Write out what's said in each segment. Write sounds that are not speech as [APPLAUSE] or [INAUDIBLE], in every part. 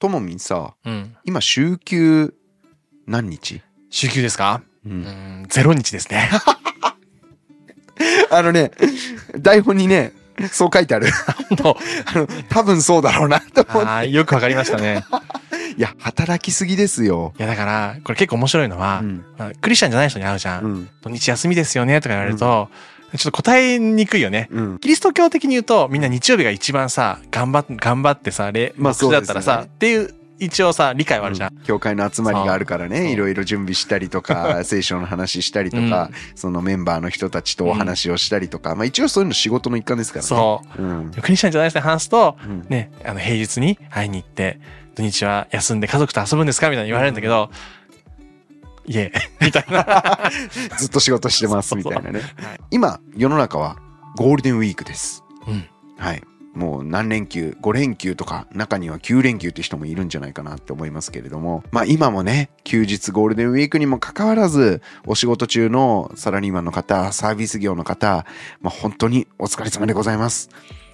ともみんさ、うん。今週休何日？週休ですか？う。うんん、ゼロ日ですね。[LAUGHS] あのね、台本にね、そう書いてある。とあの、多分そうだろうなと思って。よくわかりましたね。いや、働きすぎですよ。いや、だから、これ結構面白いのは、うん。まあクリスチャンじゃない人に会うじゃん。うん。土日休みですよねとか言われると、ちょっと答えにくいよね。うん。キリスト教的に言うと、みんな日曜日が一番さ、頑張っ、頑張ってさ、礼、まあ牧師だったらさ、ねっていう、一応さ、理解はあるじゃん。教会の集まりがあるからそうね、いろいろ準備したりとか、[LAUGHS] 聖書の話したりとか、そのメンバーの人たちとお話をしたりとか、まあ一応そういうの仕事の一環ですからね。そう。うん。クリスチャンじゃない人に話すと、うんね、あの、平日に会いに行って、土日は休んで家族と遊ぶんですか？みたいな言われるんだけど、いえ、[LAUGHS] みたいな。[LAUGHS] ずっと仕事してますみたいなね。はい今、世の中はゴールデンウィークです。うん。はい。もう何連休、5連休とか、中には9連休って人もいるんじゃないかなって思いますけれども、まあ今もね、休日ゴールデンウィークにもかかわらず、お仕事中のサラリーマンの方、サービス業の方、まあ本当にお疲れ様でございます。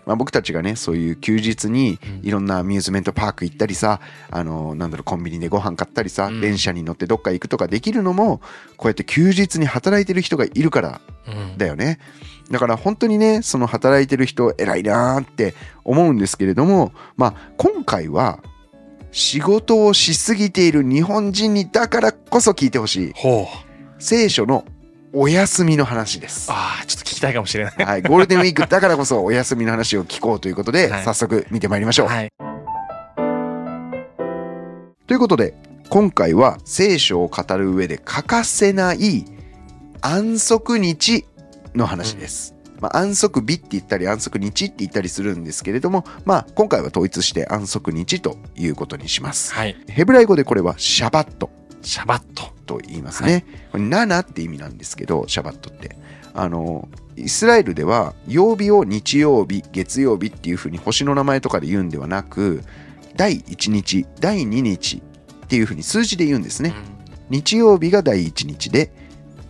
まあ僕たちがね、そういう休日にいろんなアミューズメントパーク行ったりさ、あの、なんだろう、コンビニでご飯買ったりさ、うん電車に乗ってどっか行くとかできるのも、こうやって休日に働いてる人がいるからうん。だよね。だから本当にね、その働いてる人偉いなーって思うんですけれども、まあ今回は仕事をしすぎている日本人にだからこそ聞いてほしい。聖書のお休みの話です。ああ、ちょっと聞きたいかもしれない。はい、ゴールデンウィークだからこそお休みの話を聞こうということで、はい早速見てまいりましょう。はい。ということで今回は聖書を語る上で欠かせない安息日の話です。まあ、安息日って言ったり安息日って言ったりするんですけれども、まあ、今回は統一して安息日ということにします。はい。ヘブライ語でこれはシャバットシャバット。と言いますね。これ7って意味なんですけど、シャバットって。あの、イスラエルでは曜日を日曜日、月曜日っていうふうに星の名前とかで言うんではなく、第1日、第2日っていうふうに数字で言うんですね。日曜日が第1日で、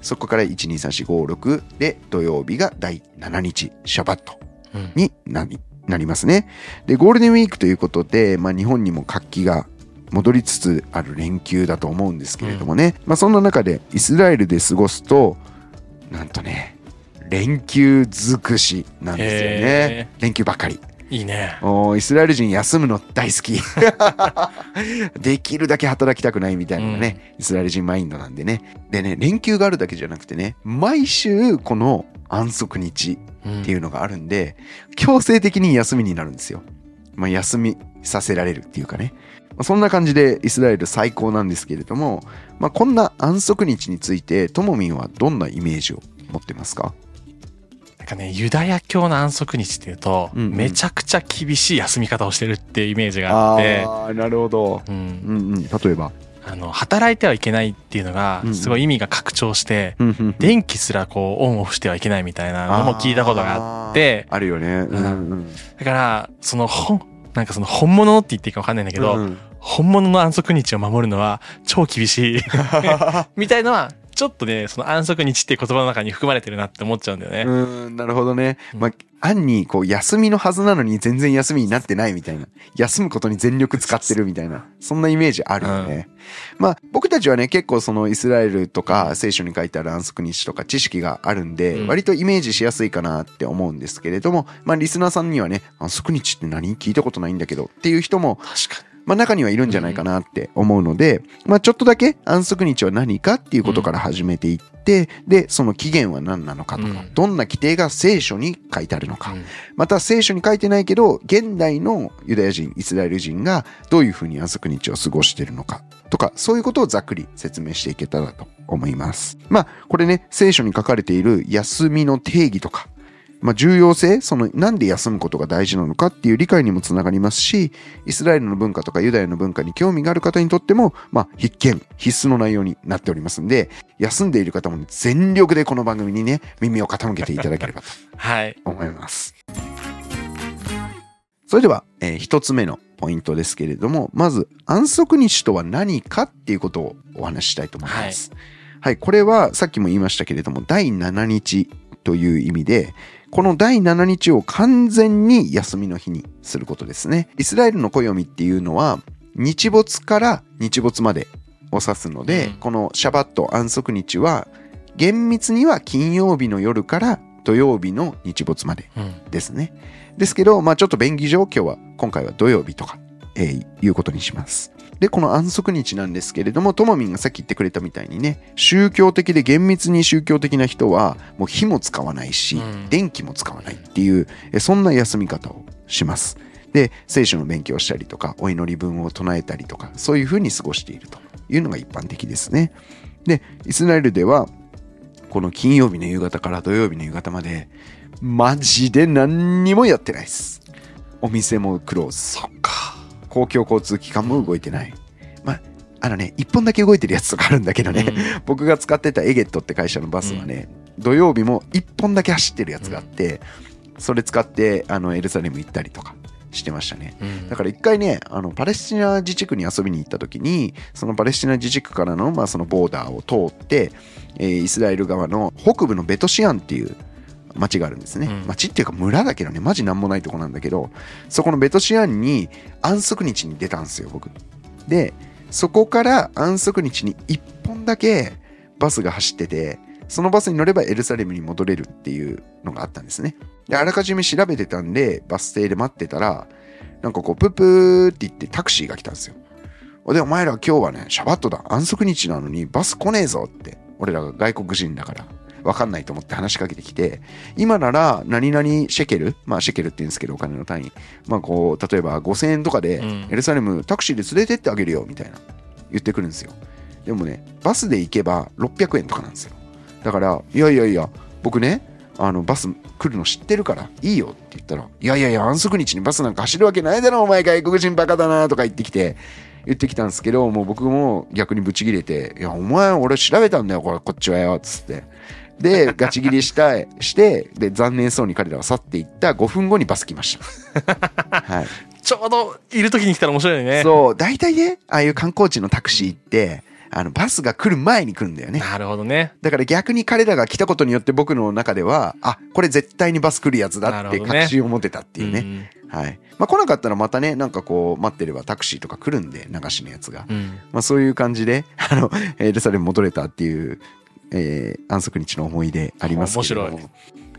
そこから1、2、3、4、5、6で土曜日が第7日、シャバットうん。になりなりますね。で、ゴールデンウィークということで、まあ、日本にも活気が戻りつつある連休だと思うんですけれどもね、まあ、そんな中でイスラエルで過ごすと、なんとね、連休尽くしなんですよねへ。連休ばっかり。いいね。おーイスラエル人休むの大好き。[LAUGHS] できるだけ働きたくないみたいなのがね、イスラエル人マインドなんでね。でね、連休があるだけじゃなくてね、毎週この安息日うんっていうのがあるんで、強制的に休みになるんですよ。まあ、休みさせられるっていうかね。まあそんな感じでイスラエル最高なんですけれども、まあ、こんな安息日について、ともみんはどんなイメージを持ってますか？なんかね、ユダヤ教の安息日っていうと、うんうん。めちゃくちゃ厳しい休み方をしてるっていうイメージがあって、あ、なるほど。うん。うんうん、例えば？あの、働いてはいけないっていうのがすごい意味が拡張して、うんうんうん。電気すらこう、オンオフしてはいけないみたいなのも聞いたことがあって、あるよね。うんうんだから、その本、なんかその本物って言っていいかわかんないんだけど、うん本物の安息日を守るのは超厳しい [LAUGHS] みたいのは、ちょっとね、その安息日っていう言葉の中に含まれてるなって思っちゃうんだよね。うん、なるほどね。うんまあ、暗にこう休みのはずなのに全然休みになってないみたいな。休むことに全力使ってるみたいな。そんなイメージあるよね。まあ、僕たちはね、結構そのイスラエルとか聖書に書いてある安息日とか知識があるんで、うん割とイメージしやすいかなって思うんですけれども、まあ、リスナーさんにはね、安息日って何聞いたことないんだけどっていう人も確かまあ中にはいるんじゃないかなって思うので、まあちょっとだけ安息日は何かっていうことから始めていって、で、その期限は何なのかとか、うん。どんな規定が聖書に書いてあるのか、また聖書に書いてないけど、現代のユダヤ人、イスラエル人がどういうふうに安息日を過ごしているのかとか、そういうことをざっくり説明していけたらと思います。まあこれね、聖書に書かれている休みの定義とか、まあ、重要性、そのなんで休むことが大事なのかっていう理解にもつながりますし、イスラエルの文化とかユダヤの文化に興味がある方にとっても、まあ、必見、必須の内容になっておりますんで、休んでいる方も全力でこの番組にね、耳を傾けていただければと [LAUGHS] はい。思います。それでは、えー一つ目のポイントですけれども、まず安息日とは何かっていうことをお話ししたいと思います。はい、これはさっきも言いましたけれども、第7日という意味で、この第7日を完全に休みの日にすることですね。イスラエルの暦っていうのは、日没から日没までを指すので、うんこのシャバット安息日は厳密には金曜日の夜から土曜日の日没までうん。ですね。ですけど、まあちょっと便宜上今日は今回は土曜日とか、えーいうことにします。で、この安息日なんですけれども、ともみんがさっき言ってくれたみたいにね、宗教的で厳密に宗教的な人は、もう火も使わないし、うん電気も使わないっていう、えそんな休み方をします。で、聖書の勉強をしたりとか、お祈り文を唱えたりとか、そういうふうに過ごしているというのが一般的ですね。で、イスラエルでは、この金曜日の夕方から土曜日の夕方まで、マジで何にもやってないです。お店もクローズ。そっか。公共交通機関も動いてない。まあ、あのね、一本だけ動いてるやつとかあるんだけどね、僕が使ってたエゲットって会社のバスはね、土曜日も一本だけ走ってるやつがあって、それ使ってあのエルサレム行ったりとかしてましたね。うん。だから一回ね、あのパレスチナ自治区に遊びに行った時に、そのパレスチナ自治区からの,、まあそのボーダーを通って、えーイスラエル側の北部のベトシアンっていう町があるんですね。うん町っていうか村だけどね、マジなんもないとこなんだけど、そこのベトシアンに安息日に出たんですよ、僕。で、そこから安息日に1本だけバスが走ってて、そのバスに乗ればエルサレムに戻れるっていうのがあったんですね。で、あらかじめ調べてたんで、バス停で待ってたら、なんかこう、プープーって言ってタクシーが来たんですよ。で、お前ら今日はね、シャバットだ、安息日なのにバス来ねえぞって、俺らが外国人だから、わかんないと思って話しかけてきて、今なら何々シェケル、まあシェケルって言うんですけど、お金の単位。まあこう、例えば5000円とかでうん、エルサレムタクシーで連れてってあげるよ、みたいな、言ってくるんですよ。でもね、バスで行けば600円とかなんですよ。だから、いやいやいや、僕ね、あのバス来るの知ってるからいいよって言ったら、いやいやいや、安息日にバスなんか走るわけないだろ、お前外国人バカだなとか言ってきて、言ってきたんですけど、もう僕も逆にブチ切れて、いや、お前俺調べたんだよ、これ、こっちはよ、つって。で、ガチ切りしたい、して、で、残念そうに彼らは去っていった5分後にバス来ました。[LAUGHS] はい。ちょうどいる時に来たら面白いよね。そう、大体ね、ああいう観光地のタクシーって、あの、バスが来る前に来るんだよね。なるほどね。だから逆に彼らが来たことによって僕の中では、あ、これ絶対にバス来るやつだって確信を持てたっていうね。ね。はい。まあ来なかったらまたね、なんかこう待ってればタクシーとか来るんで、流しのやつが。うん。まあそういう感じで、あの、エルサレム戻れたっていう、えー安息日の思い出ありますけれども。面白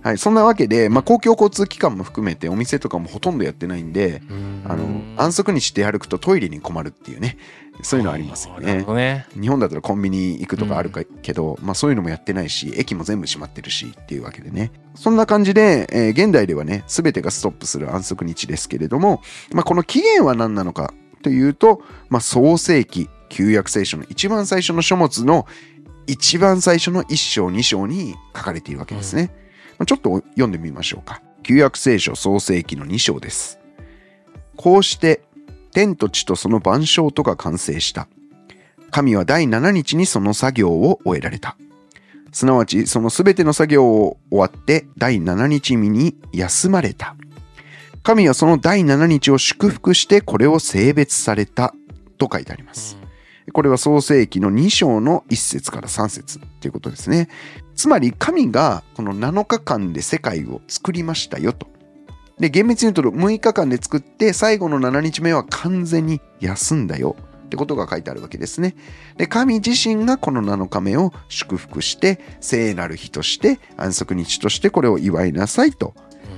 はい。そんなわけで、まあ公共交通機関も含めてお店とかもほとんどやってないんで、あの、安息日って歩くとトイレに困るっていうね、そういうのありますよねね。日本だったらコンビニ行くとかあるかけど、まあそういうのもやってないし、駅も全部閉まってるしっていうわけでね。そんな感じで、えー現代ではね、全てがストップする安息日ですけれども、まあこの起源は何なのかというと、まあ創世記、旧約聖書の一番最初の書物の一番最初の一章二章に書かれているわけですね。まあちょっと読んでみましょうか。旧約聖書創世記の二章です。こうして、天と地とその万象とが完成した。神は第7日にその作業を終えられた。すなわちそのすべての作業を終わって第7日目に休まれた。神はその第7日を祝福してこれを性別されたと書いてあります。これは創世記の2章の1節から3節ということですね。つまり神がこの7日間で世界を作りましたよと。で、厳密に言うと6日間で作って最後の7日目は完全に休んだよってことが書いてあるわけですね。で、神自身がこの7日目を祝福して聖なる日として安息日としてこれを祝いなさいと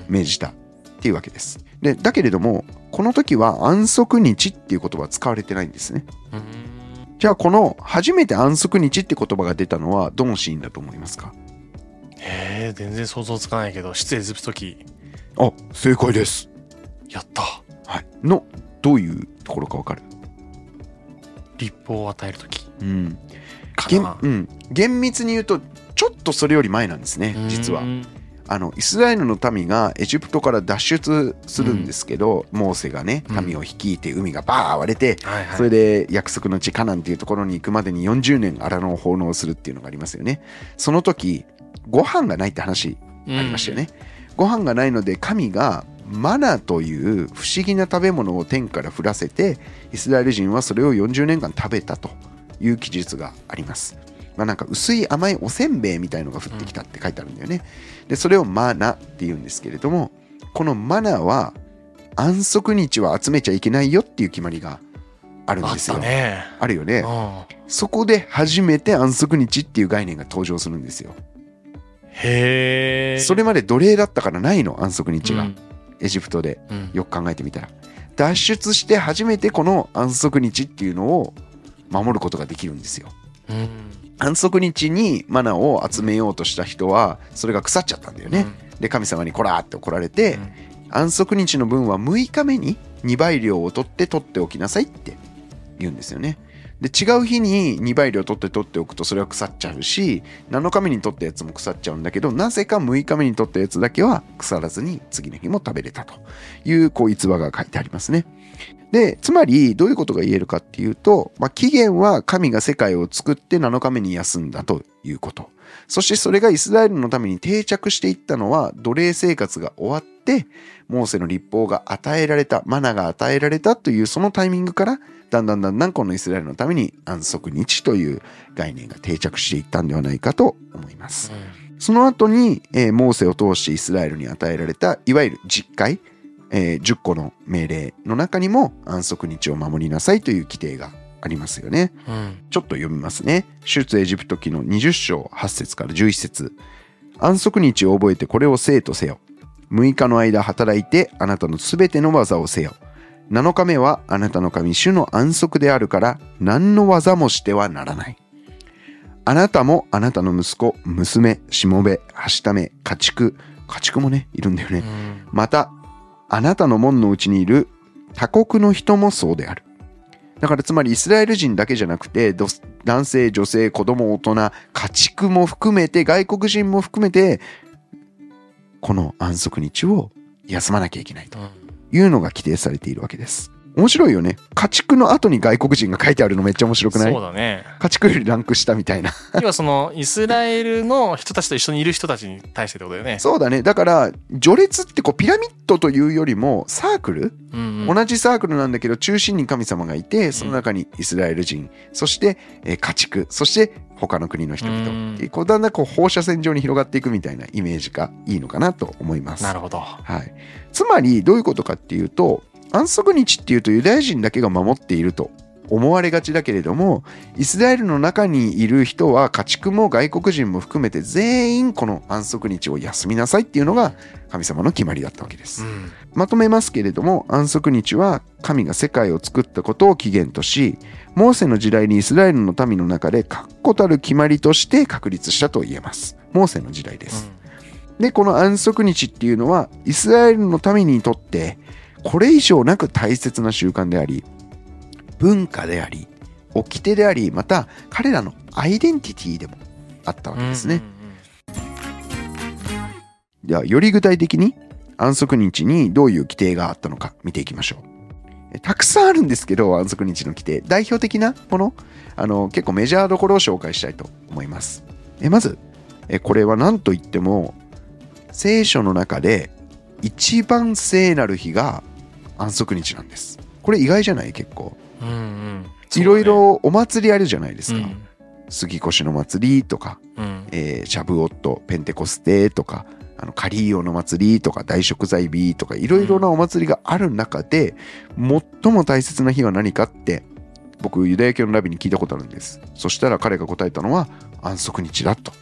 命じたっていうわけです。で、だけれども、この時は安息日っていう言葉は使われてないんですね。うんじゃあこの初めて安息日って言葉が出たのはどのシーンだと思いますか？へえ、全然想像つかないけど、出エジプト記、あ、正解です。やった。はい。の、どういうところかわかる？立法を与える時うん。うん。厳密に言うと、ちょっとそれより前なんですね、実はう。んあの、イスラエルの民がエジプトから脱出するんですけど、モーセがね、民を率いて海がバー割れて、はいはい。それで約束の地カナンっていうところに行くまでに40年荒野を奉納するっていうのがありますよね。その時、ご飯がないって話うんありましたよね。ご飯がないので神がマナという不思議な食べ物を天から降らせてイスラエル人はそれを40年間食べたという記述があります。まあ、なんか薄い甘いおせんべいみたいのが降ってきたって書いてあるんだよね。でそれをマナって言うんですけれどもこのマナは安息日は集めちゃいけないよっていう決まりがあるんですよ。たね。あるよね。うんそこで初めて安息日っていう概念が登場するんですよ。へえ。それまで奴隷だったからないの、安息日が。うんエジプトで。うんよく考えてみたら。脱出して初めてこの安息日っていうのを守ることができるんですよ。うん安息日にマナを集めようとした人は、それが腐っちゃったんだよね。で、神様にこらーって怒られて、うん安息日の分は6日目に2倍量を取って取っておきなさいって言うんですよね。で違う日に2倍量取って取っておくとそれは腐っちゃうし7日目に取ったやつも腐っちゃうんだけどなぜか6日目に取ったやつだけは腐らずに次の日も食べれたというこう逸話が書いてありますね。でつまりどういうことが言えるかっていうと、まあ、起源は神が世界を作って7日目に休んだということそしてそれがイスラエルのために定着していったのは奴隷生活が終わってモーセの立法が与えられたマナが与えられたというそのタイミングからだんだんだんだんこのイスラエルのために安息日という概念が定着していったんではないかと思います。その後に、えーモーセを通してイスラエルに与えられたいわゆる実会、えー10個の命令の中にも安息日を守りなさいという規定がありますよね。うんちょっと読みますね。出エジプト記の20章8節から11節安息日を覚えてこれを生とせよ。6日の間働いてあなたのすべての技をせよ。7日目はあなたの神主の安息であるから何の技もしてはならない。あなたもあなたの息子、娘、しもべ、はしため、家畜、家畜もね、いるんだよね。うんまた、あなたの門のうちにいる他国の人もそうである。だからつまりイスラエル人だけじゃなくて、男性、女性、子供、大人、家畜も含めて、外国人も含めて、この安息日を休まなきゃいけないというのが規定されているわけです。面白いよね。家畜の後に外国人が書いてあるのめっちゃ面白くない？そうだね。家畜よりランク下みたいな。要はそのイスラエルの人たちと一緒にいる人たちに対してってことだよね。そうだね。だから、序列ってこうピラミッドというよりもサークル？うんうん同じサークルなんだけど中心に神様がいてその中にイスラエル人そして、えー家畜そして他の国の人々うんこうだんだんこう放射線状に広がっていくみたいなイメージがいいのかなと思います。なるほど。はい、つまりどういうことかっていうと安息日っていうとユダヤ人だけが守っていると思われがちだけれどもイスラエルの中にいる人は家畜も外国人も含めて全員この安息日を休みなさいっていうのが神様の決まりだったわけです。うん。まとめますけれども安息日は神が世界を作ったことを起源としモーセの時代にイスラエルの民の中で確固たる決まりとして確立したと言えます。モーセの時代です、でこの安息日っていうのはイスラエルの民にとってこれ以上なく大切な習慣であり文化であり掟でありまた彼らのアイデンティティでもあったわけですね、ではより具体的に安息日にどういう規定があったのか見ていきましょう。たくさんあるんですけど安息日の規定。代表的なものあの結構メジャーどころを紹介したいと思います。えまずえこれは何と言っても聖書の中で一番聖なる日が安息日なんです。これ意外じゃない？結構。うんうん。うんいろいろお祭りあるじゃないですか、うん。杉越の祭りとかうん。えーシャブオット、ペンテコステとか、あのカリーオの祭りとか大食材日とかいろいろなお祭りがある中で、最も大切な日は何かって僕ユダヤ教のラビに聞いたことあるんです。そしたら彼が答えたのは安息日だと。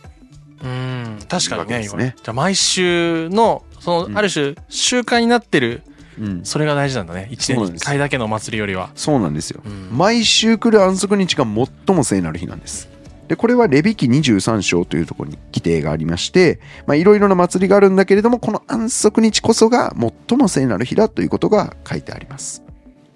うん。確かにねね。じゃあ毎週のそうん。のある種習慣になってるうんそれが大事なんだね。一年に一回だけのお祭りよりは。そうなんですよ、うん。毎週来る安息日が最も聖なる日なんです。でこれはレビ記23章というところに規定がありましてまあいろいろな祭りがあるんだけれどもこの安息日こそが最も聖なる日だということが書いてあります。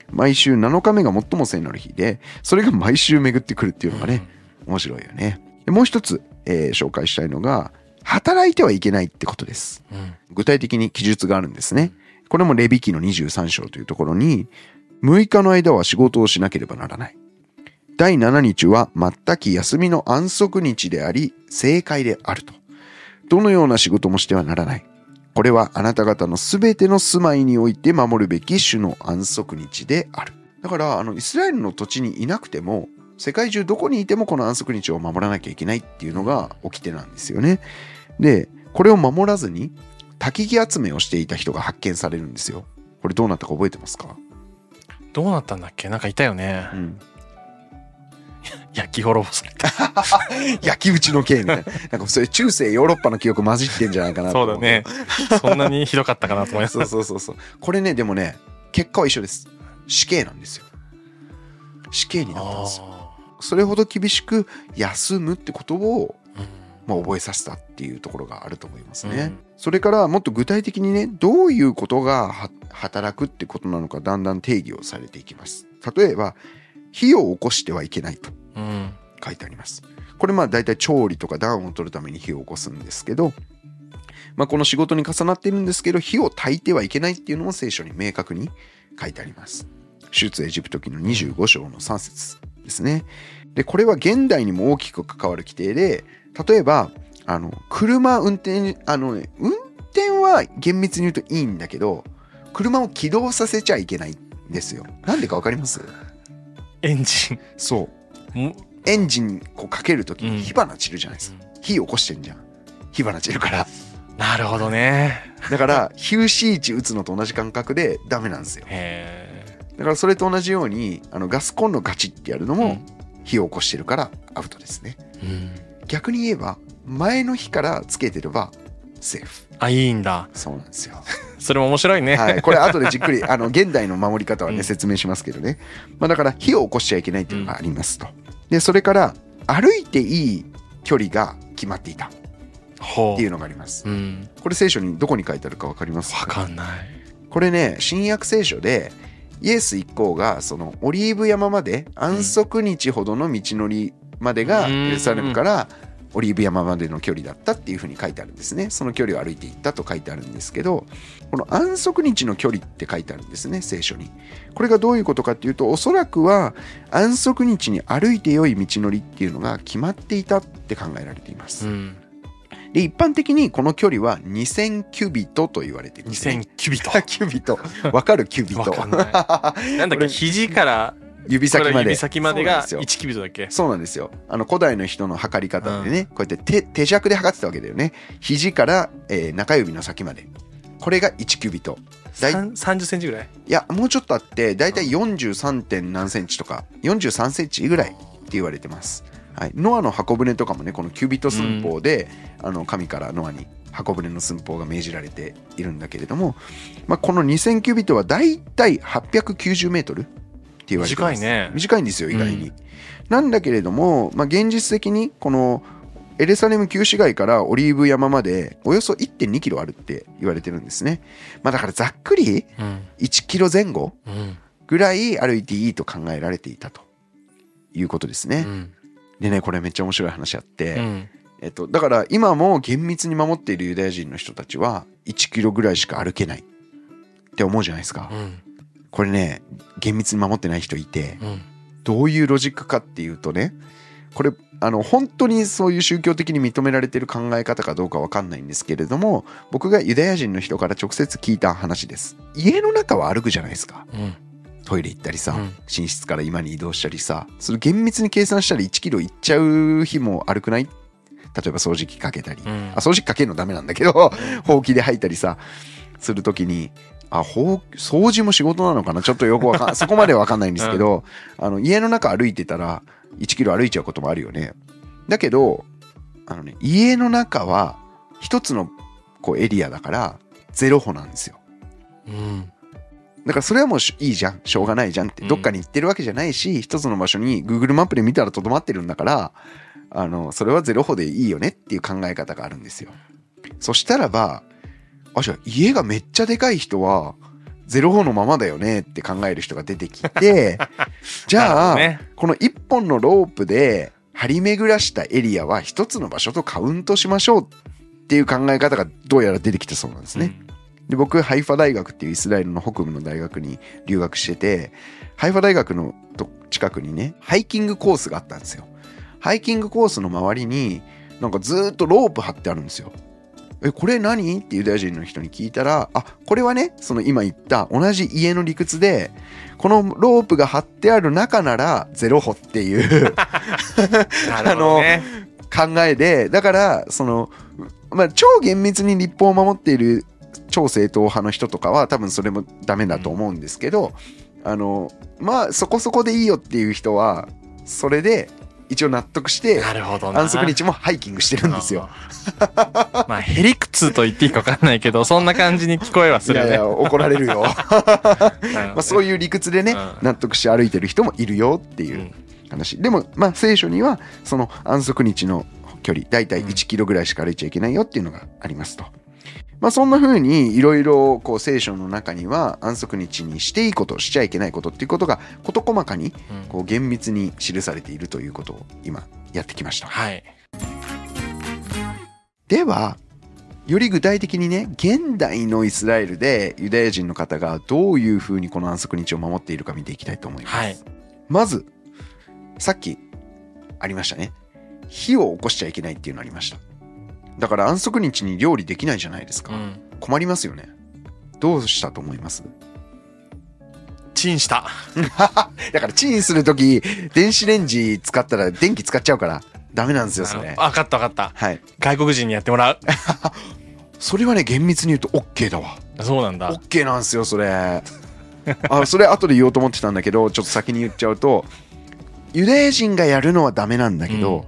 毎週7日目が最も聖なる日でそれが毎週巡ってくるっていうのがね、面白いよね。でもう一つ、えー紹介したいのが働いてはいけないってことです。うんうん。具体的に記述があるんですね。これもレビ記の23章というところに、6日の間は仕事をしなければならない。第7日は全く休みの安息日であり、正解であると。どのような仕事もしてはならない。これはあなた方のすべての住まいにおいて守るべき主の安息日である。だから、あの、イスラエルの土地にいなくても、世界中どこにいてもこの安息日を守らなきゃいけないっていうのが掟なんですよね。で、これを守らずに、焚き木集めをしていた人が発見されるんですよ。これどうなったか覚えてますか？どうなったんだっけ？なんかいたよね。うん、[LAUGHS] 焼き滅ぼされた。[LAUGHS] 焼き討ちの刑みたいな。なんかそれ中世ヨーロッパの記憶混じってんじゃないかなと思そうだね。[LAUGHS] そんなにひどかったかなと思います。そうそうそうそう。これねでもね結果は一緒です。死刑なんですよ。死刑になったんですよ。あそれほど厳しく休むってことを、まあ、覚えさせたっていうところがあると思いますね、うん。それからもっと具体的にねどういうことがは働くってことなのかだんだん定義をされていきます。例えば火を起こしてはいけないとうん。書いてあります。これまあ大体調理とか暖を取るために火を起こすんですけど、まあ、この仕事に重なっているんですけど火を焚いてはいけないっていうのも聖書に明確に書いてあります。出エジプト記の25章の3節ですね。でこれは現代にも大きく関わる規定で例えばあの車運転あの、ね、運転は厳密に言うといいんだけど車を起動させちゃいけないんですよ。なんでかわかります？エンジそう。エンジンこうかけるときうん。に火花散るじゃないですか、火起こしてんじゃん。火花散るから。なるほどね。だからヒューシー値打つのと同じ感覚でダメなんですよ。へだからそれと同じようにあのガスコンロガチってやるのもうん。火を起こしてるからアウトですね。え、うん、逆に言えば前の日からつけてればセーフ。あいいんだ。そうなんですよ。[LAUGHS] それも面白いね、はい、これ後でじっくり [LAUGHS] あの現代の守り方はね、うん。説明しますけどね、まあ、だから火を起こしちゃいけないっていうのがありますと、でそれから歩いていい距離が決まっていた。っほていうのがあります。う、うん、これ聖書にどこに書いてあるか分かります？わかんない。これね新約聖書でイエス一行がそのオリーブ山まで安息日ほどの道のりまでがうん。エルサレムからオリーブ山までの距離だったっていうふうに書いてあるんですね。その距離を歩いていったと書いてあるんですけどこの安息日の距離って書いてあるんですね聖書に。これがどういうことかっていうとおそらくは安息日に歩いて良い道のりっていうのが決まっていたって考えられています。うん。で一般的にこの距離は2000キュビトと言われていますね。2000キュビトキュビト。わかる？キュビト。なんだっけ？肘から指先まで。指先までがそうなんですよ1キュビトだっけ？そうなんですよ。あの古代の人の測り方でね、こうやって手手尺で測ってたわけだよね。肘から、えー中指の先まで。これが1キュビト。だいさん30センチぐらい？いや、もうちょっとあって、だいたい 43. 点何センチとか、43センチぐらいって言われてます。はい、ノアの箱舟とかもね、このキュビト寸法で、あの神からノアに箱舟の寸法が命じられているんだけれども、まあ、この2000キュビトはだいたい890メートル言われてます。短いね短いんですよ、意外に。なんだけれども、まあ、現実的にこのエルサレム旧市街からオリーブ山までおよそ1.2キロあるって言われてるんですね。まあ、だからざっくりうん1キロ前後うんぐらい歩いていいと考えられていたということですね。うんでね、これめっちゃ面白い話あって、うんえっと、だから今も厳密に守っているユダヤ人の人たちは1キロぐらいしか歩けないって思うじゃないですか。うんこれね、厳密に守ってない人いて、うん。どういうロジックかっていうとね、これ、あの、本当にそういう宗教的に認められてる考え方かどうかわかんないんですけれども、僕がユダヤ人の人から直接聞いた話です。家の中は歩くじゃないですか。うん。トイレ行ったりさ、うん。寝室から今に移動したりさそれ厳密に計算したら1キロ行っちゃう日も悪くない？例えば掃除機かけたり、うん。あ掃除機かけるのダメなんだけどほうきで吐いたりさするときにあほう掃除も仕事なのかな？ちょっとよくわかん [LAUGHS] そこまでわかんないんですけど、あの家の中歩いてたら1キロ歩いちゃうこともあるよね。だけどあのね家の中は一つのこうエリアだからゼロ歩なんですよ。うん。だからそれはもうしいいじゃん。しょうがないじゃんって。うん。どっかに行ってるわけじゃないし、一つの場所に Google マップで見たらとどまってるんだからあのそれはゼロ歩でいいよねっていう考え方があるんですよ。そしたらばあじゃあ家がめっちゃでかい人はゼロ歩のままだよねって考える人が出てきて [LAUGHS] じゃあ、なるこの一本のロープで張り巡らしたエリアは一つの場所とカウントしましょうっていう考え方がどうやら出てきたそうなんですね。で僕ハイファ大学っていうイスラエルの北部の大学に留学しててハイファ大学のと近くにねハイキングコースがあったんですよ。ハイキングコースの周りになんかずーっとロープ張ってあるんですよえこれ何？ってユダヤ人の人に聞いたらあこれはねその今言った同じ家の理屈でこのロープが張ってある中ならゼロ歩っていう [LAUGHS] なるほどね。考えでだからその、まあ、超厳密に立法を守っている超正統派の人とかは多分それもダメだと思うんですけど、あのまあそこそこでいいよっていう人はそれで一応納得してなるほどな。安息日もハイキングしてるんですよ。うん。まあ、へりくつと言っていいか分かんないけど、そんな感じに聞こえはするよね。いやいや怒られるよ。[LAUGHS] まあそういう理屈でね、うん納得して歩いてる人もいるよっていううん話。でもまあ聖書にはその安息日の距離大体うん1キロぐらいしか歩いちゃいけないよっていうのがありますと。まあそんな風にいろいろこう聖書の中には安息日にしていいことしちゃいけないことっていうことが事細かにこう厳密に記されているということを今やってきました。はい。ではより具体的にね現代のイスラエルでユダヤ人の方がどういうふうにこの安息日を守っているか見ていきたいと思います。はい。まずさっきありましたね火を起こしちゃいけないっていうのありましただから安息日に料理できないじゃないですか、うん。困りますよねどうしたと思います？チンした。[LAUGHS] だからチンするとき電子レンジ使ったら電気使っちゃうからダメなんですよそれあ分かった分かった。はい外国人にやってもらう。[LAUGHS] それはね厳密に言うと OK だわそうなんだ。OK なんですよそれ [LAUGHS] あそれ後で言おうと思ってたんだけどちょっと先に言っちゃうとユダヤ人がやるのはダメなんだけど、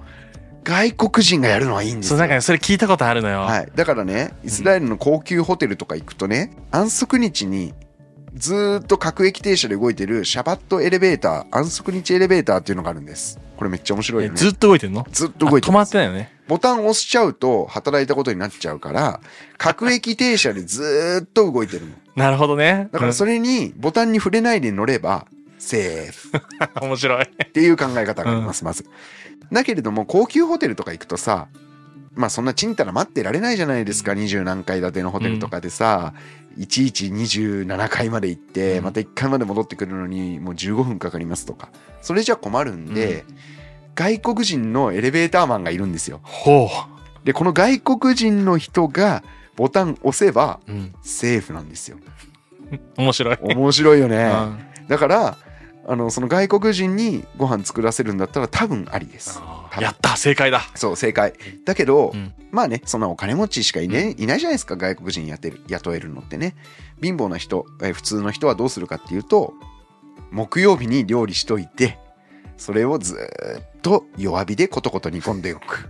外国人がやるのはいいんですそう、よなんかね、それ聞いたことあるのよ。はい、だからねイスラエルの高級ホテルとか行くとね、安息日にずーっと各駅停車で動いてるシャバットエレベーター安息日エレベーターっていうのがあるんです。これめっちゃ面白いよね。えずっと動いてんの？ずっと動いてあ止ままってないよね。ボタン押しちゃうと働いたことになっちゃうから各駅停車でずーっと動いてるの。[LAUGHS] なるほどね。だからそれにボタンに触れないで乗ればセーフ。うん。[LAUGHS] 面白い。っていう考え方があります、まず。だけれども、高級ホテルとか行くとさ、まあそんなちんたら待ってられないじゃないですか、二十何階建てのホテルとかでさ、いちいち27階まで行って、うんまた1階まで戻ってくるのにもう15分かかりますとか、それじゃ困るんで、外国人のエレベーターマンがいるんですよ。ほで、この外国人の人がボタン押せば。セーフなんですよ。面白い。面白いよね。うんだから、あの、その外国人にご飯作らせるんだったら多分ありです。やった正解だ。そう、正解。だけど、うんまあね、そんなお金持ちしかい,、ねいないじゃないですか、外国人やってる雇えるのってね。貧乏な人、えー普通の人はどうするかっていうと、木曜日に料理しといて、それをずーっと弱火でコトコト煮込んでおく。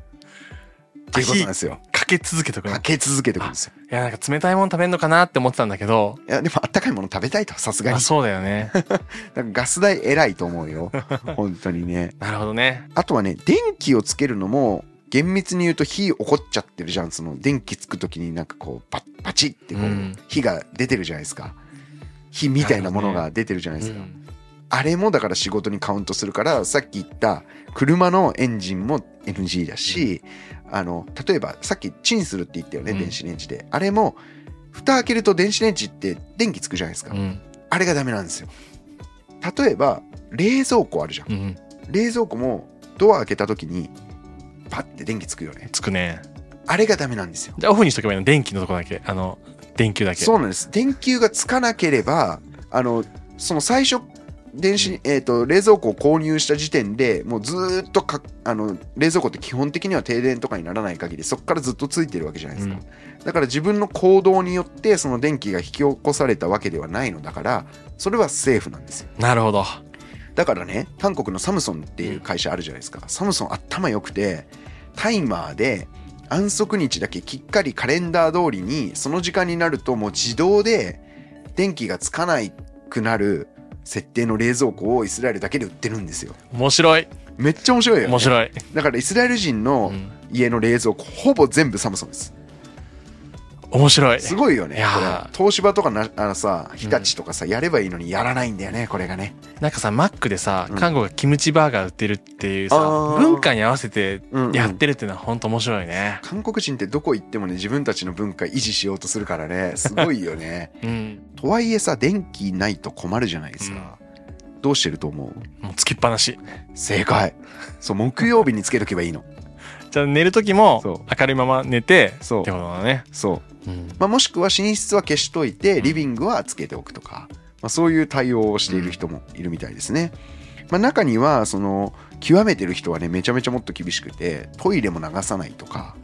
っていうことなんですよ。かけ続けとくの。かけ続けておくんですよ。いや、なんか冷たいもの食べんのかなって思ってたんだけど、いや、でもあったかいもの食べたいと、さすがにあ。そうだよね。[LAUGHS] ガス代偉いと思うよ。[LAUGHS] 本当にね。なるほどね。あとはね、電気をつけるのも、厳密に言うと火起こっちゃってるじゃん。その電気つく時になんかこう、パッパチってこう、うん火が出てるじゃないですか。火みたいなものが出てるじゃないですか。うんあれもだから仕事にカウントするから、さっき言った車のエンジンも NG だし、あの、例えばさっきチンするって言ったよね、うん電子レンジで。あれも、蓋開けると電子レンジって電気つくじゃないですか。うん。あれがダメなんですよ。例えば、冷蔵庫あるじゃん。うん。冷蔵庫もドア開けた時にパッて電気つくよねつくね。あれがダメなんですよじゃあオフにしとけばいいの？電気のとこだけ。あの、電球だけ。そうなんです電球がつかなければあのその最初電子、えー、と冷蔵庫を購入した時点でもうずーっとかあの冷蔵庫って基本的には停電とかにならない限りそこからずっとついてるわけじゃないですか、だから自分の行動によってその電気が引き起こされたわけではないのだからそれはセーフなんですよ。なるほど。だからね韓国のサムソンっていう会社あるじゃないですか、サムソン頭良くてタイマーで安息日だけきっかりカレンダー通りにその時間になるともう自動で電気がつかないくなる設定の冷蔵庫をイスラエルだけで売ってるんですよ面白い。めっちゃ面白いよね面白い。だからイスラエル人うのん家の冷蔵庫ほぼ全部サムソンです面白い。すごいよね。東芝とかなあのさ日立とかさ、やればいいのにやらないんだよねこれがね。なんかさ、マックでさうん、韓国がキムチバーガー売ってるっていうさあ、ー。文化に合わせてうんうん。やってるっていうのは本当面白いね。韓国人ってどこ行ってもね自分たちの文化維持しようとするからねすごいよね。[LAUGHS] うん。とはいえさ電気ないと困るじゃないですか、どうしてると思う？もうつきっぱなし。正解。そう木曜日につけとけばいいのじゃあ寝る時も明るいまま寝て、そう。ってことだね。そう、うん。まあ、もしくは寝室は消しといてリビングはつけておくとか、まあ、そういう対応をしている人もいるみたいですね、まあ、中にはその極めてる人はねめちゃめちゃもっと厳しくてトイレも流さないとか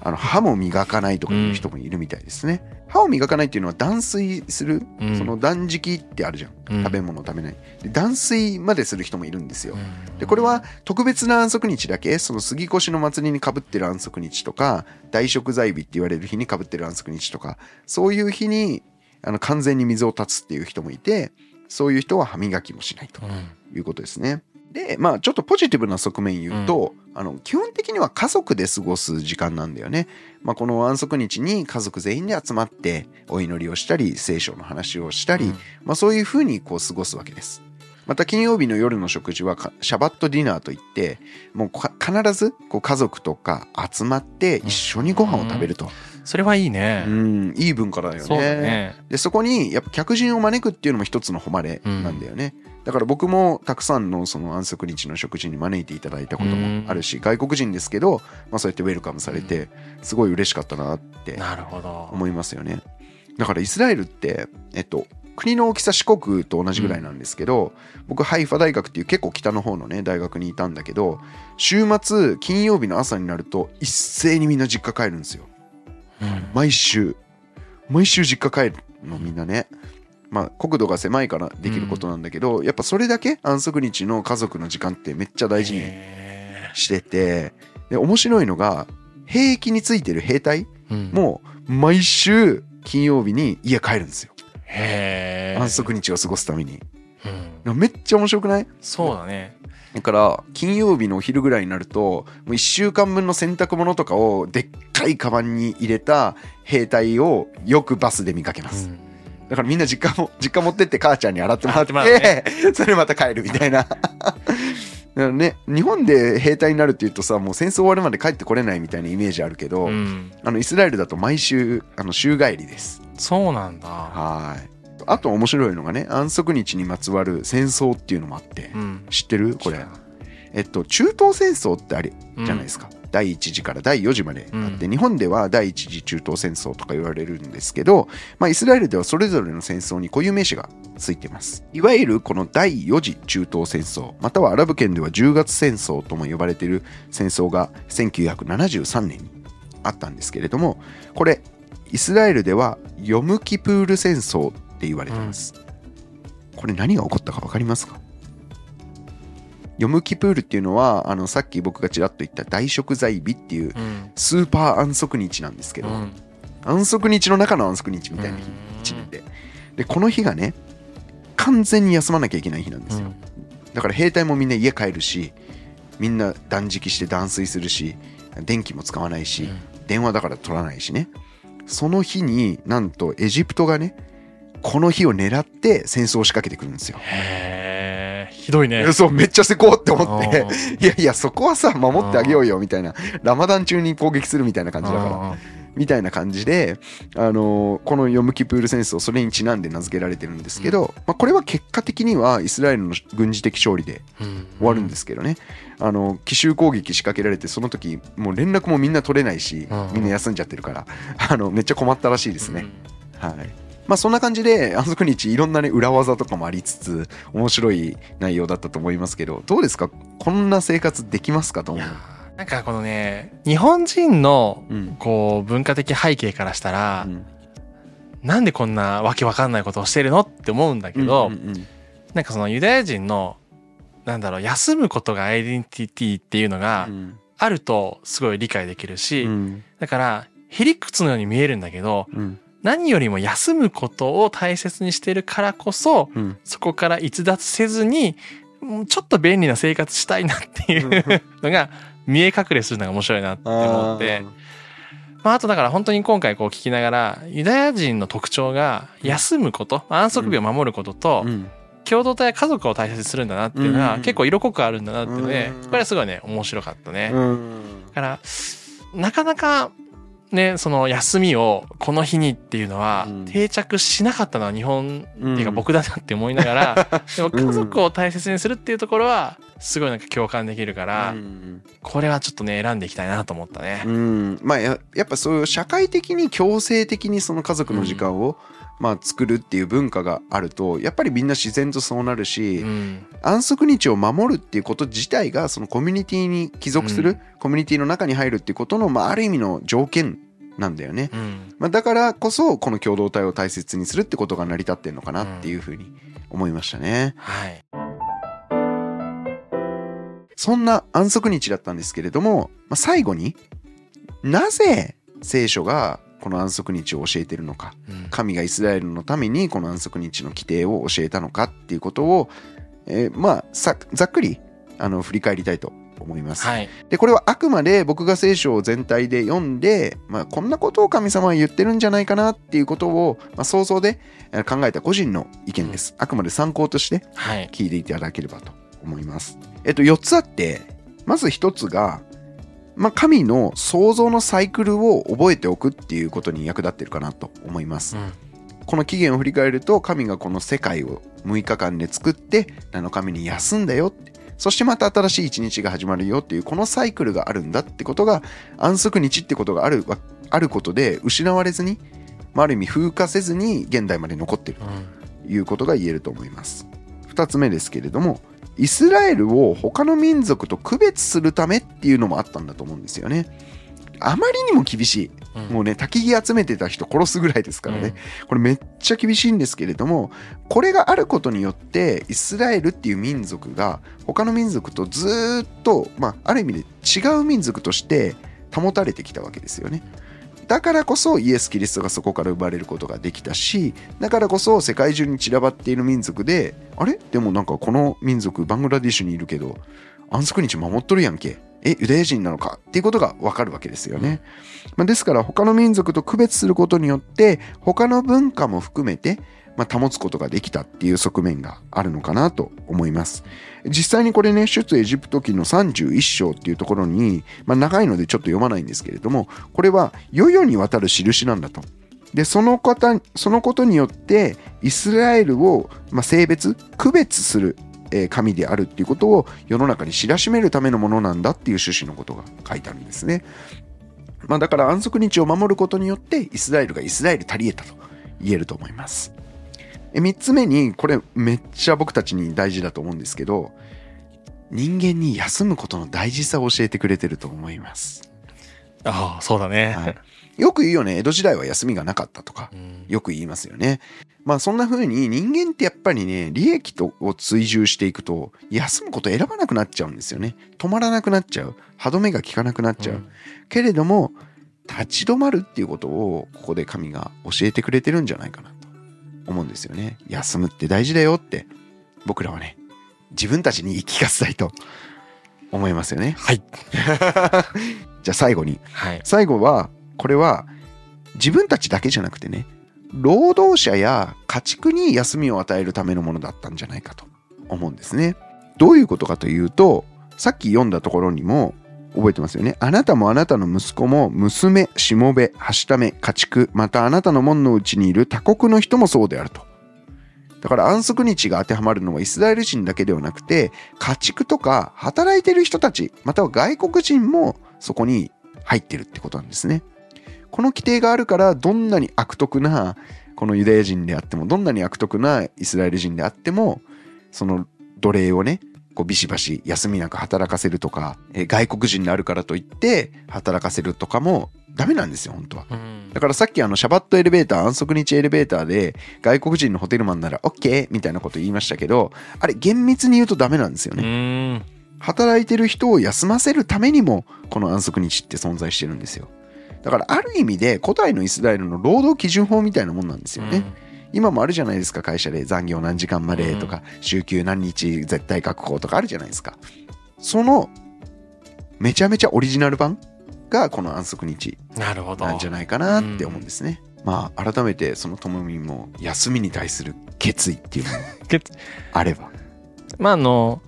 あの歯も磨かないとかいう人もいるみたいですね、歯を磨かないっていうのは断水する、うん。その断食ってあるじゃん、うん。食べ物を食べない。で断水までする人もいるんですよ、うん。でこれは特別な安息日だけその杉越の祭りにかぶってる安息日とか大食材日って言われる日にかぶってる安息日とかそういう日にあの完全に水を断つっていう人もいてそういう人は歯磨きもしないとうん。いうことですね。でまあちょっとポジティブな側面言うと、あの基本的には家族で過ごす時間なんだよね。まあ、この安息日に家族全員で集まってお祈りをしたり聖書の話をしたり、うんまあ、そういうふうにこう過ごすわけです。また金曜日の夜の食事はかシャバットディナーといってもうか必ずこう家族とか集まって一緒にご飯を食べると、それはいいねう。ん、いい文化だよねそね。でそこにやっぱ客人を招くっていうのも一つの誉れなんだよね、だから僕もたくさんのその安息日の食事に招いていただいたこともあるし、外国人ですけど、まあ、そうやってウェルカムされてすごい嬉しかったなって。思いますよね。だからイスラエルってえっと国の大きさ四国と同じぐらいなんですけど、僕ハイファ大学っていう結構北の方のね大学にいたんだけど週末金曜日の朝になると一斉にみんな実家帰るんですよ。うん。毎週。毎週実家帰るのみんなねまあ国土が狭いからできることなんだけど、やっぱそれだけ安息日の家族の時間ってめっちゃ大事にへしててで面白いのが兵役についてる兵隊も毎週金曜日に家帰るんですよ。へー。安息日を過ごすために。うん。めっちゃ面白くない？そうだね。だから金曜日のお昼ぐらいになるともう1週間分の洗濯物とかをでっかいカバンに入れた兵隊をよくバスで見かけます、うんだからみんな実家も [LAUGHS] 実家持ってって母ちゃんに洗ってもらって洗ってもら [LAUGHS] それまた帰るみたいな。[LAUGHS] ね日本で兵隊になるっていうとさもう戦争終わるまで帰ってこれないみたいなイメージあるけど、うん。あのイスラエルだと毎週あの週帰りです。そうなんだ。はい。あと面白いのがね安息日にまつわる戦争っていうのもあって、うん。知ってる？これ。えっと中東戦争ってあれじゃないですか、第1次から第4次まであって、う日本では第1次中東戦争とか言われるんですけど、まあ、イスラエルではそれぞれの戦争に固有名詞がついてます。いわゆるこの第4次中東戦争またはアラブ圏では10月戦争とも呼ばれている戦争が1973年にあったんですけれどもこれイスラエルではヨムキプール戦争って言われてます、これ何が起こったか分かりますか？ヨムキプールっていうのはあのさっき僕がちらっと言った大食材日っていううん。スーパー安息日なんですけど、うん。安息日の中の安息日みたいな日ででこの日がね完全に休まなきゃいけない日なんですよ、だから兵隊もみんな家帰るしみんな断食して断水するし電気も使わないし、電話だから取らないしね。その日になんとエジプトがねこの日を狙って戦争を仕掛けてくるんですよ。へえひどいね。そうめっちゃせこうって思って。うん [LAUGHS] いやいやそこはさ守ってあげようよみたいな。ラマダン中に攻撃するみたいな感じだから。うんみたいな感じで、あのーこのヨムキプール戦争それにちなんで名付けられてるんですけど、まあ、これは結果的にはイスラエルの軍事的勝利でうん。終わるんですけどね、あの奇襲攻撃仕掛けられてその時もう連絡もみんな取れないし、うん。みんな休んじゃってるから。あのめっちゃ困ったらしいですね、うん。はいまあそんな感じで安息日いろんなね裏技とかもありつつ面白い内容だったと思いますけどどうですか？こんな生活できますかと思う。なんかこのね日本人のうん。こう文化的背景からしたら、うん。なんでこんなわけわかんないことをしてるのって思うんだけど、うんうんなんかそのユダヤ人のなんだろう休むことがアイデンティティっていうのがうん。あるとすごい理解できるし、うん。だからへりくつのように見えるんだけどうん何よりも休むことを大切にしてるからこそうん。そそこから逸脱せずにうんちょっと便利な生活したいなっていうのが見え隠れするのが面白いなって思って。まあ、あとだから本当に今回こう聞きながらユダヤ人の特徴が休むこと安息日を守ることとうん。共同体や家族を大切にするんだなっていうのがうん結構色濃くあるんだなっていうのでうんこれはすごいね面白かったね。うん。だからなかなかねその休みをこの日にっていうのはうん。定着しなかったのは日本うん。っていうか僕だなって思いながら [LAUGHS] でも家族を大切にするっていうところはすごいなんか共感できるからうん。これはちょっとね選んでいきたいなと思ったね。うん。まあややっぱそういう社会的に強制的にその家族の時間を、まあ、作るっていう文化があるとやっぱりみんな自然とそうなるし、うん安息日を守るっていうこと自体がそのコミュニティに帰属する、うんコミュニティの中に入るっていうことの、まあ、ある意味の条件なんだよね。うん。まあ、だからこそこの共同体を大切にするってことが成り立ってんのかなっていうふうに思いましたね。はい。そんな安息日だったんですけれども、まあ、最後になぜ聖書がこの安息日を教えているのかうん神がイスラエルのためにこの安息日の規定を教えたのかっていうことを、えーまあさざっくりあの振り返りたいと思います。はい。でこれはあくまで僕が聖書を全体で読んで、まあ、こんなことを神様は言ってるんじゃないかなっていうことを、まあ、想像でえー考えた個人の意見です。あくまで参考としてはい。聞いていただければと思います。えっと、4つあって、まず1つが、まあ、神の創造のサイクルを覚えておくっていうことに役立ってるかなと思います。うん。この起源を振り返ると、神がこの世界を6日間で作って、7日目に休んだよって。そしてまた新しい一日が始まるよっていう、このサイクルがあるんだってことが、安息日ってことがあるわあることで失われずに、まあ、ある意味風化せずに現代まで残ってる。うん。いうことが言えると思います。2つ目ですけれども、イスラエルを他の民族と区別するためっていうのもあったんだと思うんですよね。あまりにも厳しい。うんもうね、焚き木集めてた人殺すぐらいですからね。これめっちゃ厳しいんですけれども、これがあることによって、イスラエルっていう民族が他の民族とずーっと、まあ、ある意味で違う民族として保たれてきたわけですよね。だからこそイエス・キリストがそこから生まれることができたし、だからこそ世界中に散らばっている民族で、あれ？でもなんかこの民族、バングラディッシュにいるけど、安息日守っとるやんけ。え、ユダヤ人なのか？っていうことがわかるわけですよね。まあ、ですから他の民族と区別することによって、他の文化も含めて、まあ、保つことができたっていう側面があるのかなと思います。実際にこれね、出エジプト記の31章っていうところに、まあ、長いのでちょっと読まないんですけれども、これは世々にわたる印なんだと。で、その方、そのことによって、イスラエルを、まあ、性別、区別する、神であるっていうことを世の中に知らしめるためのものなんだっていう趣旨のことが書いてあるんですね。まあ、だから安息日を守ることによって、イスラエルがイスラエル足りえたと言えると思います。え3つ目に、これめっちゃ僕たちに大事だと思うんですけど、人間に休むことの大事さを教えてくれてると思います。ああ、そうだね。はいよく言うよね、江戸時代は休みがなかったとか、うんよく言いますよね。まあそんな風に人間ってやっぱりね、利益とを追従していくと、休むこと選ばなくなっちゃうんですよね。止まらなくなっちゃう。歯止めが効かなくなっちゃう。けれども、立ち止まるっていうことを、ここで神が教えてくれてるんじゃないかなと思うんですよね。休むって大事だよって、僕らはね、自分たちに言い聞かせたいと思いますよね。はい。[LAUGHS] じゃあ最後に、はい。最後はこれは自分たちだけじゃなくてね労働者や家畜に休みを与えるためのものだったんじゃないかと思うんですねどういうことかというとさっき読んだところにも覚えてますよねあなたもあなたの息子も娘しもべはしため家畜またあなたの門のうちにいる他国の人もそうであるとだから安息日が当てはまるのはイスラエル人だけではなくて家畜とか働いてる人たちまたは外国人もそこに入ってるってことなんですね。この規定があるからどんなに悪徳なこのユダヤ人であってもどんなに悪徳なイスラエル人であってもその奴隷をねこうビシバシ休みなく働かせるとかえー外国人であるからといって働かせるとかもダメなんですよ本当は。うんだからさっきあのシャバットエレベーター安息日エレベーターで外国人のホテルマンなら OK みたいなこと言いましたけどあれ厳密に言うとダメなんですようね。ん。働いてる人を休ませるためにもこの安息日って存在してるんですよだからある意味で古代のイスラエルの労働基準法みたいなもんなんですよね、今もあるじゃないですか会社で残業何時間までとか、週休何日絶対確保とかあるじゃないですか。そのめちゃめちゃオリジナル版がこの安息日うんなるほど。なんじゃないかなって思うんですね、まあ改めてそのともみんも休みに対する決意っていうのが [LAUGHS] 決あれば、まああの、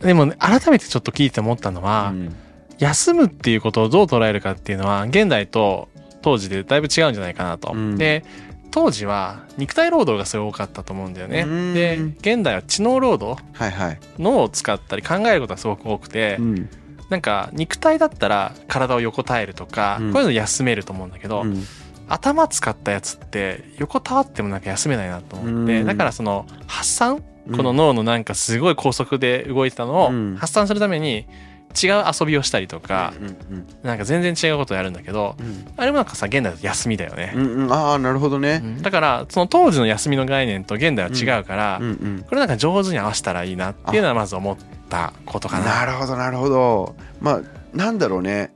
でもね改めてちょっと聞いて思ったのは、うん。休むっていうことをどう捉えるかっていうのは現代と当時でだいぶ違うんじゃないかなと。うん。で当時は肉体労働がすごい多かったと思うんだよね。うん。で現代は知能労働はいはい、脳を使ったり考えることがすごく多くて、うん。なんか肉体だったら体を横たえるとか、うん。こういうの休めると思うんだけど、うん。頭使ったやつって横たわってもなんか休めないなと思って、うん。だからその発散この脳のなんかすごい高速で動いてたのをうん。発散するために違う遊びをしたりとか、なんか全然違うことをやるんだけどうん。あれもなんかさ現代だと休みだよね。う、んうん。ああなるほどね。うん。だからその当時の休みの概念と現代は違うから、これなんか上手に合わせたらいいなっていうのはまず思ったことかな。なるほどなるほど。まあなんだろうね。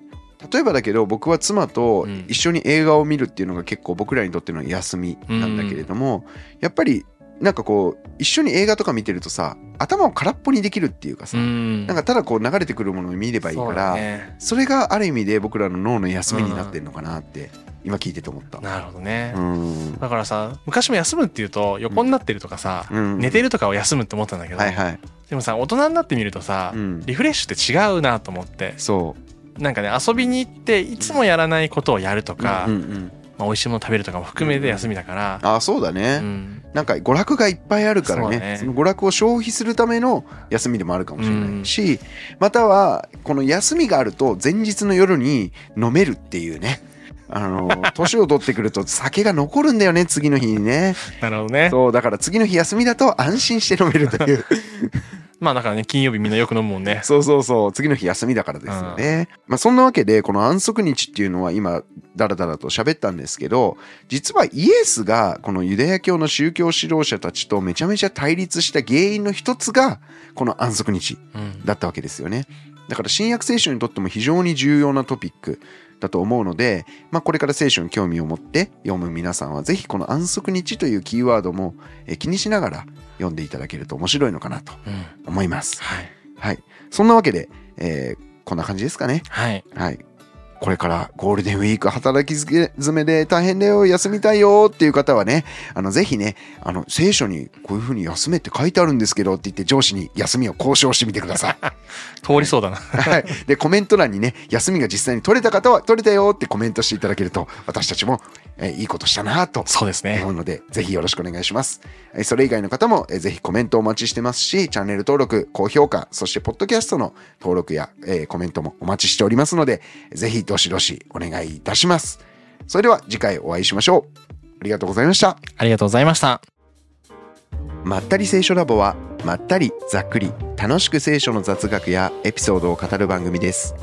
例えばだけど僕は妻とうん。一緒に映画を見るっていうのが結構僕らにとっての休みなんだけれども、やっぱりなんかこう一緒に映画とか見てるとさ頭を空っぽにできるっていうかさ、うん。なんかただこう流れてくるものを見ればいいからだね。それがある意味で僕らの脳の休みになってるのかなって今聞いてて思った。なるほどね。うん。だからさ昔も休むっていうと横になってるとかさ、うん。寝てるとかを休むって思ったんだけど、はいはい、でもさ大人になってみるとさ、うん、リフレッシュって違うなと思ってそう。なんかね遊びに行っていつもやらないことをやるとか、うんうんうんまあ、美味しいもの食べるとかも含めて休みだから、ああそうだね、うん。なんか娯楽がいっぱいあるからね。ね。その娯楽を消費するための休みでもあるかもしれないし、またはこの休みがあると前日の夜に飲めるっていうね。あの [LAUGHS] 年を取ってくると酒が残るんだよね次の日にね。なるほどね。そうだから次の日休みだと安心して飲めるという。[LAUGHS] まあだからね金曜日みんなよく飲むもんね。そうそうそう。次の日休みだからですよね、まあそんなわけでこの安息日っていうのは今ダラダラと喋ったんですけど実はイエスがこのユダヤ教の宗教指導者たちとめちゃめちゃ対立した原因の一つがこの安息日うんだったわけですよねだから新約聖書にとっても非常に重要なトピックだと思うので、まあ、これから聖書に興味を持って読む皆さんはぜひこの安息日というキーワードもえー気にしながら読んでいただけると面白いのかなとうん思いますはいはい。そんなわけで、えーこんな感じですかね。はいはい。これからゴールデンウィーク働き詰めで大変だよ、休みたいよっていう方はね、あの、ぜひね、あの、聖書にこういうふうに休めって書いてあるんですけどって言って上司に休みを交渉してみてください。[LAUGHS] 通りそうだなはい。で、コメント欄にね、休みが実際に取れた方は取れたよってコメントしていただけると、私たちも、えーいいことしたなとそうですね思うので、ぜひよろしくお願いします。えーそれ以外の方も、えーぜひコメントお待ちしてますし、チャンネル登録、高評価、そしてポッドキャストの登録や、えーコメントもお待ちしておりますので、ぜひどしどしお願いいたします。それでは次回お会いしましょう。ありがとうございました。ありがとうございましたまったり聖書ラボは、まったりざっくり楽しく聖書の雑学やエピソードを語る番組です。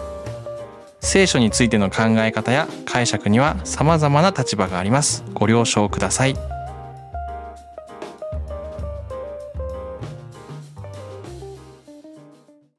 聖書についての考え方や解釈には様々な立場があります。ご了承ください。